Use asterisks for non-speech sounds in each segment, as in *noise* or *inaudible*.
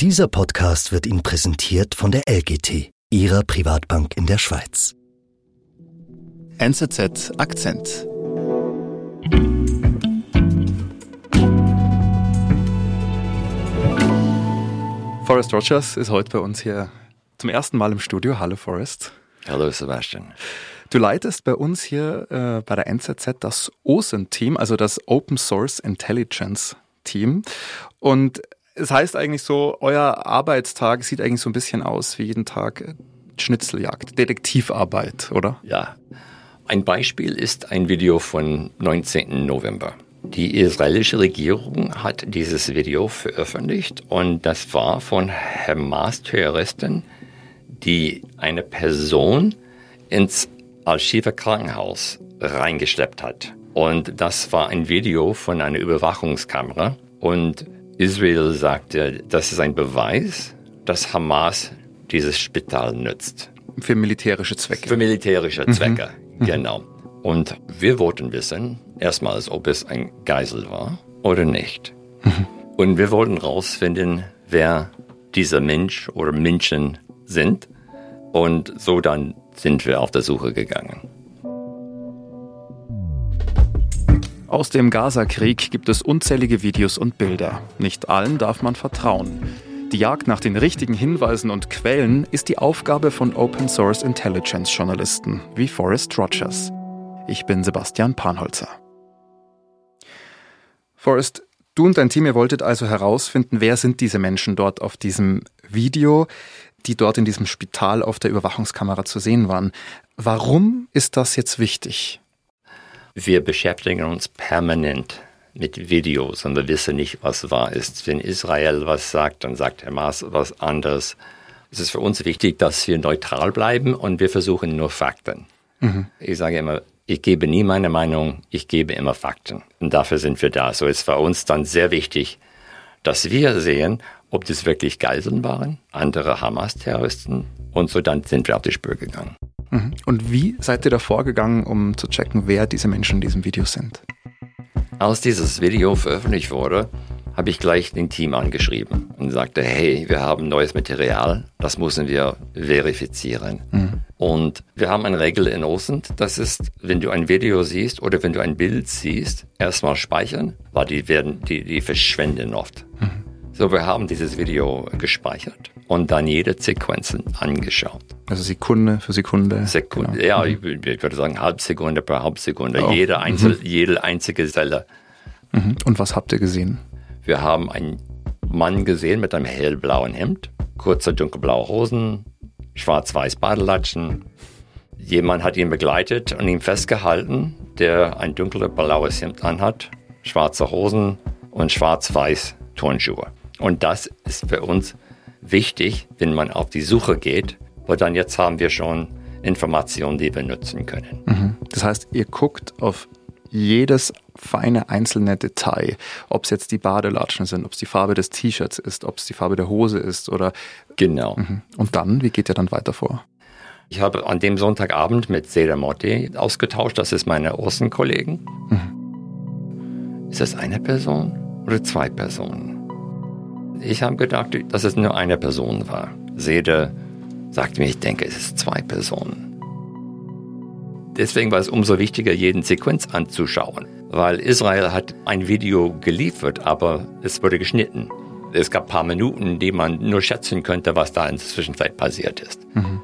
Dieser Podcast wird Ihnen präsentiert von der LGT, Ihrer Privatbank in der Schweiz. NZZ Akzent. Forrest Rogers ist heute bei uns hier zum ersten Mal im Studio. Hallo Forrest. Hallo Sebastian. Du leitest bei uns hier äh, bei der NZZ das OSINT-Team, also das Open Source Intelligence Team. Und es heißt eigentlich so, euer Arbeitstag sieht eigentlich so ein bisschen aus wie jeden Tag Schnitzeljagd, Detektivarbeit, oder? Ja. Ein Beispiel ist ein Video von 19. November. Die israelische Regierung hat dieses Video veröffentlicht und das war von Hamas-Terroristen, die eine Person ins Al-Shifa Krankenhaus reingeschleppt hat. Und das war ein Video von einer Überwachungskamera. Und Israel sagte, das ist ein Beweis, dass Hamas dieses Spital nützt. Für militärische Zwecke. Für militärische mhm. Zwecke, mhm. genau. Und wir wollten wissen, erstmals, ob es ein Geisel war oder nicht. Mhm. Und wir wollten herausfinden, wer dieser Mensch oder Menschen sind. Und so dann sind wir auf der Suche gegangen. Aus dem Gaza-Krieg gibt es unzählige Videos und Bilder. Nicht allen darf man vertrauen. Die Jagd nach den richtigen Hinweisen und Quellen ist die Aufgabe von Open Source Intelligence Journalisten wie Forrest Rogers. Ich bin Sebastian Panholzer. Forrest, du und dein Team, ihr wolltet also herausfinden, wer sind diese Menschen dort auf diesem Video, die dort in diesem Spital auf der Überwachungskamera zu sehen waren. Warum ist das jetzt wichtig? Wir beschäftigen uns permanent mit Videos und wir wissen nicht, was wahr ist. Wenn Israel was sagt, dann sagt Hamas was anderes. Es ist für uns wichtig, dass wir neutral bleiben und wir versuchen nur Fakten. Mhm. Ich sage immer, ich gebe nie meine Meinung, ich gebe immer Fakten. Und dafür sind wir da. So ist für uns dann sehr wichtig, dass wir sehen, ob das wirklich Geiseln waren, andere Hamas-Terroristen. Und so dann sind wir auf die Spur gegangen. Mhm. Und wie seid ihr da vorgegangen, um zu checken, wer diese Menschen in diesem Video sind? Als dieses Video veröffentlicht wurde, habe ich gleich den Team angeschrieben und sagte, hey, wir haben neues Material, das müssen wir verifizieren. Mhm. Und wir haben eine Regel in OSINT, das ist, wenn du ein Video siehst oder wenn du ein Bild siehst, erstmal speichern, weil die werden, die, die verschwinden oft. Mhm. So, wir haben dieses Video gespeichert und dann jede Sequenz angeschaut. Also Sekunde für Sekunde. Sekunde, genau. ja, ich, ich, würde sagen Halbsekunde per Halbsekunde. Oh. Jede, Einzel, mhm. jede einzige Zelle. Mhm. Und was habt ihr gesehen? Wir haben einen Mann gesehen mit einem hellblauen Hemd, kurze dunkelblaue Hosen, schwarz-weiß Badelatschen. Jemand hat ihn begleitet und ihn festgehalten, der ein dunkles blaues Hemd anhat, schwarze Hosen und schwarz-weiß Turnschuhe. Und das ist für uns wichtig, wenn man auf die Suche geht, weil dann jetzt haben wir schon Informationen, die wir nutzen können. Mhm. Das heißt, ihr guckt auf jedes feine einzelne Detail, ob es jetzt die Badelatschen sind, ob es die Farbe des T-Shirts ist, ob es die Farbe der Hose ist oder. Genau. Mhm. Und dann, wie geht ihr dann weiter vor? Ich habe an dem Sonntagabend mit Seda Motti ausgetauscht, das ist meine Außenkollegen. Mhm. Ist das eine Person oder zwei Personen? Ich habe gedacht, dass es nur eine Person war. Sede sagt mir, ich denke, es ist zwei Personen. Deswegen war es umso wichtiger, jeden Sequenz anzuschauen, weil Israel hat ein Video geliefert, aber es wurde geschnitten. Es gab ein paar Minuten, die man nur schätzen könnte, was da in der Zwischenzeit passiert ist. Mhm.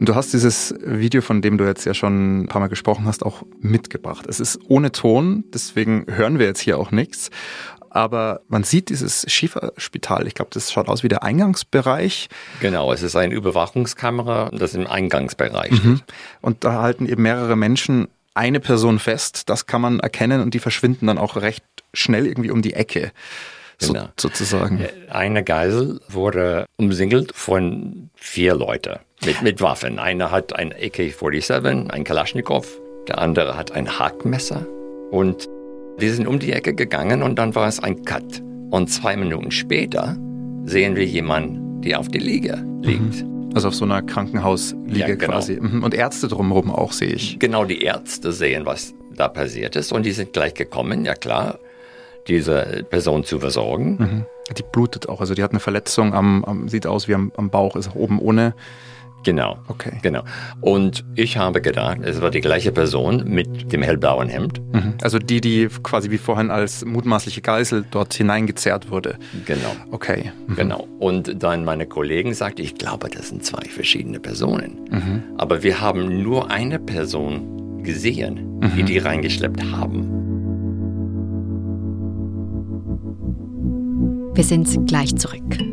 Du hast dieses Video, von dem du jetzt ja schon ein paar Mal gesprochen hast, auch mitgebracht. Es ist ohne Ton, deswegen hören wir jetzt hier auch nichts aber man sieht dieses Schieferspital. Ich glaube, das schaut aus wie der Eingangsbereich. Genau, es ist eine Überwachungskamera, das im Eingangsbereich mhm. Und da halten eben mehrere Menschen eine Person fest. Das kann man erkennen und die verschwinden dann auch recht schnell irgendwie um die Ecke. So, genau. sozusagen. Eine Geisel wurde umsingelt von vier Leuten mit, mit Waffen. Einer hat ein AK-47, ein Kalaschnikow, der andere hat ein Hackmesser und wir sind um die Ecke gegangen und dann war es ein Cut. Und zwei Minuten später sehen wir jemanden, der auf der Liege liegt. Mhm. Also auf so einer Krankenhausliege ja, genau. quasi. Mhm. Und Ärzte drumherum auch sehe ich. Genau, die Ärzte sehen, was da passiert ist. Und die sind gleich gekommen, ja klar, diese Person zu versorgen. Mhm. Die blutet auch, also die hat eine Verletzung am, am sieht aus wie am, am Bauch, ist oben ohne Genau. Okay. Genau. Und ich habe gedacht, es war die gleiche Person mit dem hellblauen Hemd. Mhm. Also die, die quasi wie vorhin als mutmaßliche Geisel dort hineingezerrt wurde. Genau. Okay. Mhm. Genau. Und dann meine Kollegen sagten, ich glaube, das sind zwei verschiedene Personen. Mhm. Aber wir haben nur eine Person gesehen, die die reingeschleppt haben. Wir sind gleich zurück.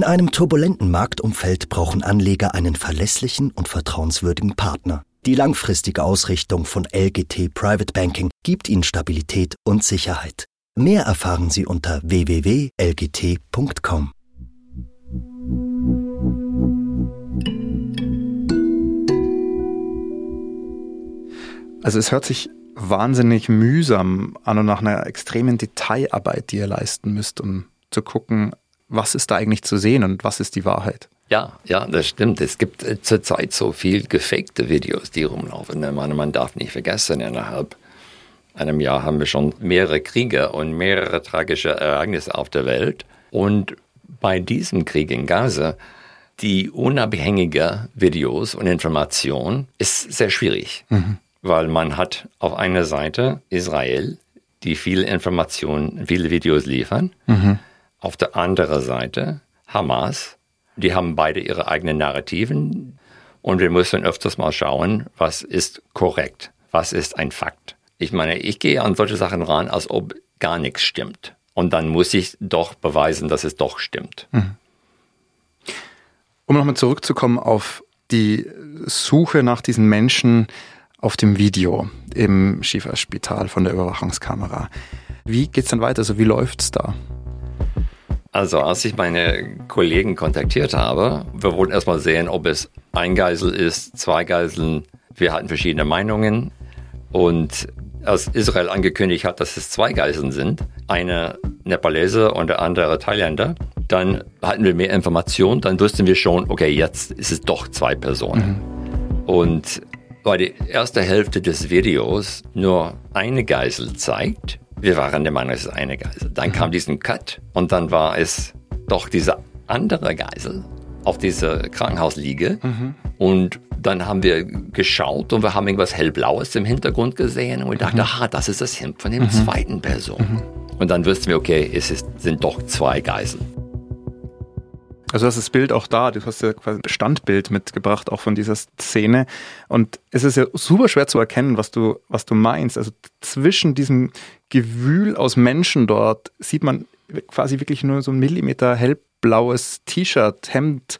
In einem turbulenten Marktumfeld brauchen Anleger einen verlässlichen und vertrauenswürdigen Partner. Die langfristige Ausrichtung von LGT Private Banking gibt Ihnen Stabilität und Sicherheit. Mehr erfahren Sie unter www.lgt.com. Also es hört sich wahnsinnig mühsam an und nach einer extremen Detailarbeit, die ihr leisten müsst, um zu gucken, was ist da eigentlich zu sehen und was ist die Wahrheit. Ja, ja, das stimmt. Es gibt äh, zurzeit so viel gefakte Videos, die rumlaufen. Ich meine, man darf nicht vergessen, innerhalb einem Jahr haben wir schon mehrere Kriege und mehrere tragische Ereignisse auf der Welt. Und bei diesem Krieg in Gaza, die unabhängige Videos und Information ist sehr schwierig, mhm. weil man hat auf einer Seite Israel, die viele Informationen, viele Videos liefern. Mhm. Auf der anderen Seite Hamas, die haben beide ihre eigenen Narrativen und wir müssen öfters mal schauen, was ist korrekt, was ist ein Fakt. Ich meine, ich gehe an solche Sachen ran, als ob gar nichts stimmt. Und dann muss ich doch beweisen, dass es doch stimmt. Mhm. Um nochmal zurückzukommen auf die Suche nach diesen Menschen auf dem Video im Schieferspital von der Überwachungskamera. Wie geht es dann weiter? Also wie läuft es da? Also als ich meine Kollegen kontaktiert habe, wir wollten erstmal sehen, ob es ein Geisel ist, zwei Geiseln. Wir hatten verschiedene Meinungen. Und als Israel angekündigt hat, dass es zwei Geiseln sind, eine Nepalese und der andere Thailänder, dann hatten wir mehr Informationen, dann wussten wir schon, okay, jetzt ist es doch zwei Personen. Mhm. Und weil die erste Hälfte des Videos nur eine Geisel zeigt, wir waren der Meinung, es ist eine Geisel. Dann mhm. kam diesen Cut und dann war es doch diese andere Geisel auf dieser Krankenhausliege. Mhm. Und dann haben wir geschaut und wir haben irgendwas hellblaues im Hintergrund gesehen und wir dachten, mhm. aha, das ist das Hemd von dem mhm. zweiten Person. Mhm. Und dann wussten wir, okay, es ist, sind doch zwei Geiseln. Also du hast das Bild auch da, du hast ja quasi ein Standbild mitgebracht, auch von dieser Szene. Und es ist ja super schwer zu erkennen, was du, was du meinst. Also zwischen diesem Gewühl aus Menschen dort sieht man quasi wirklich nur so ein Millimeter hellblaues T-Shirt, Hemd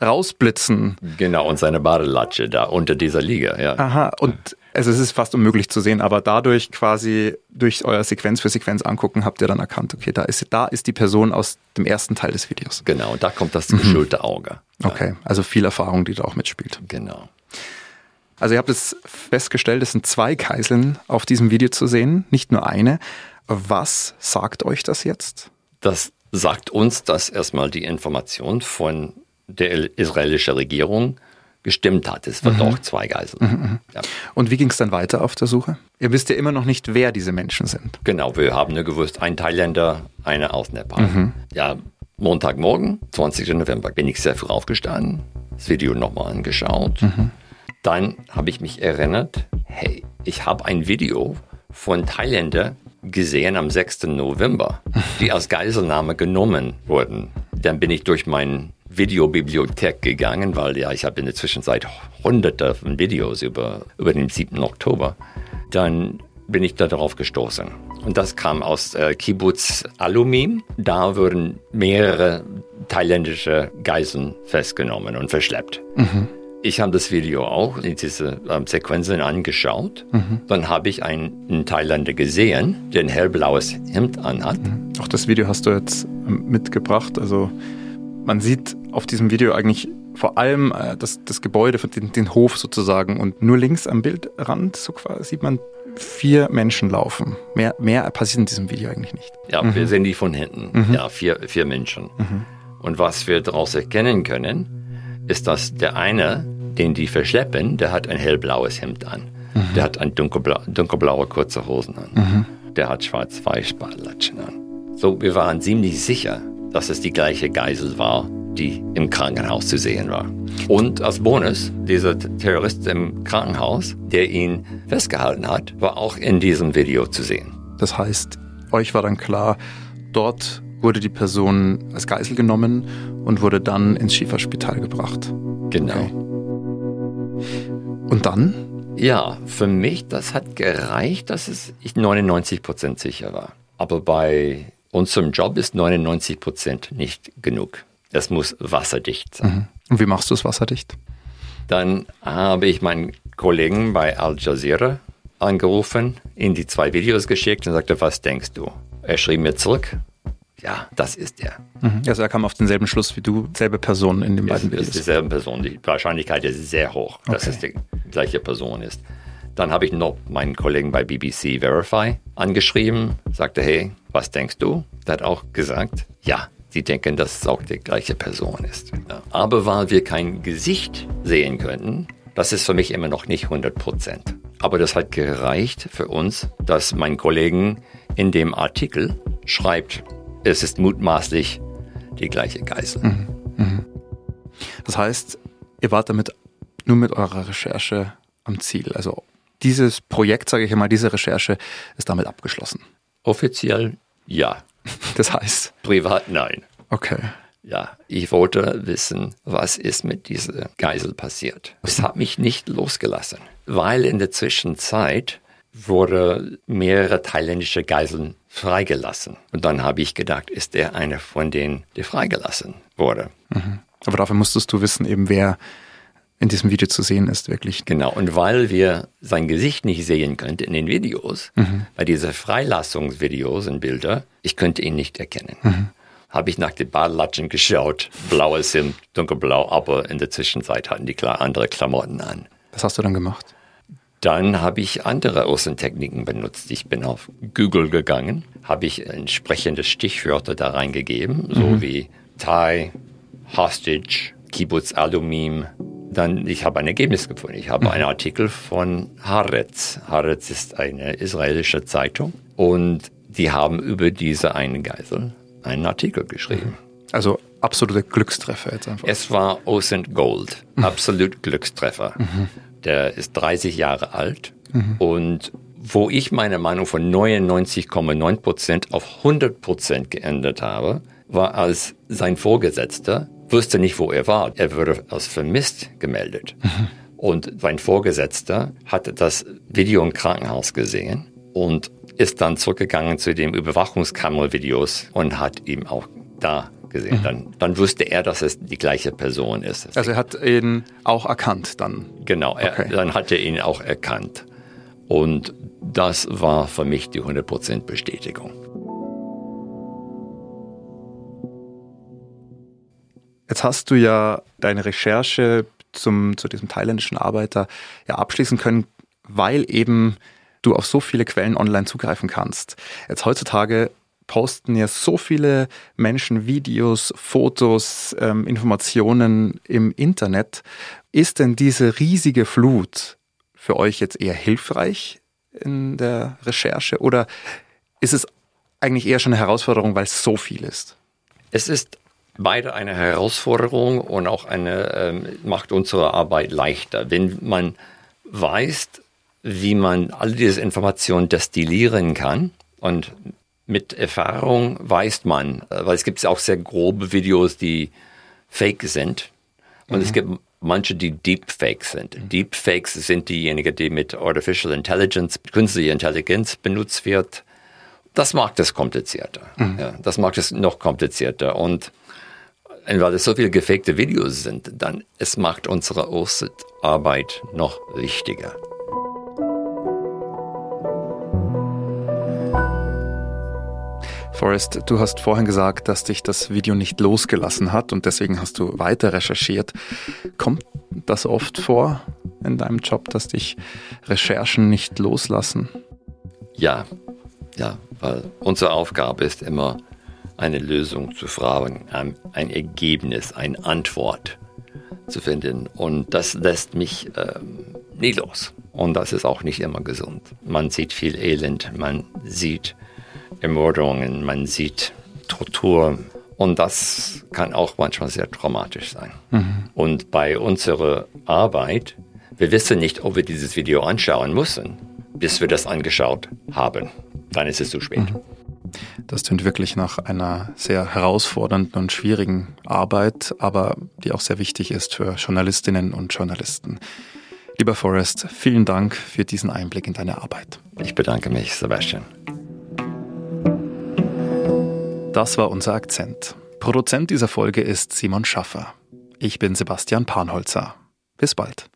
rausblitzen. Genau, und seine Badelatsche da unter dieser Liga, ja. Aha, und also es ist fast unmöglich zu sehen, aber dadurch quasi durch euer Sequenz für Sequenz angucken, habt ihr dann erkannt, okay, da ist, da ist die Person aus dem ersten Teil des Videos. Genau, da kommt das geschulte mhm. Auge. Ja. Okay, also viel Erfahrung, die da auch mitspielt. Genau. Also ihr habt es festgestellt, es sind zwei Geiseln auf diesem Video zu sehen, nicht nur eine. Was sagt euch das jetzt? Das sagt uns, dass erstmal die Information von der israelischen Regierung gestimmt hat. Es waren mhm. doch zwei Geiseln. Mhm, mhm. ja. Und wie ging es dann weiter auf der Suche? Ihr wisst ja immer noch nicht, wer diese Menschen sind. Genau, wir haben nur gewusst, ein Thailänder, einer aus Nepal. Mhm. Ja, Montagmorgen, 20. November, bin ich sehr früh aufgestanden, das Video nochmal angeschaut. Mhm. Dann habe ich mich erinnert, hey, ich habe ein Video von Thailänder gesehen am 6. November, die *laughs* als Geiselnahme genommen wurden. Dann bin ich durch meinen Videobibliothek gegangen, weil ja, ich habe in der Zwischenzeit hunderte von Videos über, über den 7. Oktober. Dann bin ich da darauf gestoßen. Und das kam aus äh, Kibbutz Alumim. Da wurden mehrere thailändische Geiseln festgenommen und verschleppt. Mhm. Ich habe das Video auch in diese ähm, Sequenzen angeschaut. Mhm. Dann habe ich einen, einen, Thailänder gesehen, der ein hellblaues Hemd anhat. Mhm. Auch das Video hast du jetzt ähm, mitgebracht. Also man sieht auf diesem Video eigentlich vor allem äh, das, das Gebäude, den, den Hof sozusagen. Und nur links am Bildrand so quasi sieht man vier Menschen laufen. Mehr, mehr passiert in diesem Video eigentlich nicht. Ja, mhm. wir sehen die von hinten. Mhm. Ja, vier, vier Menschen. Mhm. Und was wir daraus erkennen können, ist, dass der eine, den die verschleppen, der hat ein hellblaues Hemd an. Mhm. Der hat ein dunkelblau, dunkelblaue kurze Hosen an. Mhm. der hat schwarz-weiß-Badelatschen an. So, wir waren ziemlich sicher, dass es die gleiche Geisel war, die im Krankenhaus zu sehen war. Und als Bonus, dieser Terrorist im Krankenhaus, der ihn festgehalten hat, war auch in diesem Video zu sehen. Das heißt, euch war dann klar, dort wurde die Person als Geisel genommen und wurde dann ins Schieferspital gebracht. Genau. Okay. Und dann? Ja, für mich, das hat gereicht, dass es ich 99 Prozent sicher war. Aber bei unserem Job ist 99 Prozent nicht genug. Es muss wasserdicht sein. Mhm. Und wie machst du es wasserdicht? Dann habe ich meinen Kollegen bei Al Jazeera angerufen, ihm die zwei Videos geschickt und sagte, was denkst du? Er schrieb mir zurück, ja, das ist er. Mhm. Also er kam auf denselben Schluss wie du, selbe Person in den beiden Videos. Es ist dieselbe Person. Die Wahrscheinlichkeit ist sehr hoch, okay. dass es die gleiche Person ist. Dann habe ich noch meinen Kollegen bei BBC Verify angeschrieben, sagte, hey, was denkst du? Der hat auch gesagt, ja, sie denken, dass es auch die gleiche Person ist. Aber weil wir kein Gesicht sehen könnten, das ist für mich immer noch nicht 100 Prozent. Aber das hat gereicht für uns, dass mein Kollegen in dem Artikel schreibt, es ist mutmaßlich die gleiche Geißel. Mhm. Mhm. Das heißt, ihr wart damit nur mit eurer Recherche am Ziel. Also dieses Projekt, sage ich einmal, diese Recherche ist damit abgeschlossen. Offiziell ja. Das heißt? Privat nein. Okay. Ja, ich wollte wissen, was ist mit dieser Geisel passiert. Es hat mich nicht losgelassen, weil in der Zwischenzeit wurde mehrere thailändische Geiseln freigelassen. Und dann habe ich gedacht, ist er einer von denen, der freigelassen wurde. Mhm. Aber dafür musstest du wissen, eben wer in diesem Video zu sehen ist, wirklich. Genau, und weil wir sein Gesicht nicht sehen könnten in den Videos, mhm. bei diesen Freilassungsvideos und Bilder, ich könnte ihn nicht erkennen. Mhm. Habe ich nach den Badelatschen geschaut, blaues Hemd, dunkelblau, aber in der Zwischenzeit hatten die klar andere Klamotten an. Was hast du dann gemacht? Dann habe ich andere Außentechniken benutzt. Ich bin auf Google gegangen, habe ich entsprechende Stichwörter da reingegeben, mhm. so wie Thai, Hostage, Kibbutz Alumim. Dann, ich habe ein Ergebnis gefunden. Ich habe mhm. einen Artikel von Haaretz. Haaretz ist eine israelische Zeitung und die haben über diese eine Geisel einen Artikel geschrieben. Also absolute Glückstreffer jetzt einfach. Es war Ocean Gold, mhm. absolut Glückstreffer. Mhm der ist 30 Jahre alt mhm. und wo ich meine Meinung von 99,9 Prozent auf 100 Prozent geändert habe, war als sein Vorgesetzter wusste nicht, wo er war. Er wurde als vermisst gemeldet. Mhm. Und sein Vorgesetzter hatte das Video im Krankenhaus gesehen und ist dann zurückgegangen zu den Überwachungskammervideos und hat ihm auch da gesehen. Mhm. Dann, dann wusste er, dass es die gleiche Person ist. Also er hat ihn auch erkannt dann? Genau, er, okay. dann hat er ihn auch erkannt. Und das war für mich die 100% Bestätigung. Jetzt hast du ja deine Recherche zum, zu diesem thailändischen Arbeiter ja abschließen können, weil eben du auf so viele Quellen online zugreifen kannst. Jetzt heutzutage posten ja so viele Menschen Videos, Fotos, ähm, Informationen im Internet. Ist denn diese riesige Flut für euch jetzt eher hilfreich in der Recherche oder ist es eigentlich eher schon eine Herausforderung, weil es so viel ist? Es ist beide eine Herausforderung und auch eine ähm, macht unsere Arbeit leichter, wenn man weiß, wie man all diese Informationen destillieren kann und mit Erfahrung weiß man, äh, weil es gibt auch sehr grobe Videos, die fake sind. Und mhm. es gibt manche, die Deepfakes sind. Mhm. Deepfakes sind diejenigen, die mit Artificial Intelligence, künstlicher Intelligenz benutzt wird. Das macht es komplizierter. Mhm. Ja, das macht es noch komplizierter. Und weil es so viele gefakte Videos sind, dann es macht unsere Arbeit noch wichtiger. Forrest, du hast vorhin gesagt, dass dich das Video nicht losgelassen hat und deswegen hast du weiter recherchiert. Kommt das oft vor in deinem Job, dass dich Recherchen nicht loslassen? Ja, ja, weil unsere Aufgabe ist immer, eine Lösung zu fragen, ein Ergebnis, eine Antwort zu finden. Und das lässt mich ähm, nie los. Und das ist auch nicht immer gesund. Man sieht viel Elend, man sieht Ermordungen, man sieht Tortur. Und das kann auch manchmal sehr traumatisch sein. Mhm. Und bei unserer Arbeit, wir wissen nicht, ob wir dieses Video anschauen müssen, bis wir das angeschaut haben. Dann ist es zu spät. Mhm. Das klingt wirklich nach einer sehr herausfordernden und schwierigen Arbeit, aber die auch sehr wichtig ist für Journalistinnen und Journalisten. Lieber Forrest, vielen Dank für diesen Einblick in deine Arbeit. Ich bedanke mich, Sebastian. Das war unser Akzent. Produzent dieser Folge ist Simon Schaffer. Ich bin Sebastian Panholzer. Bis bald.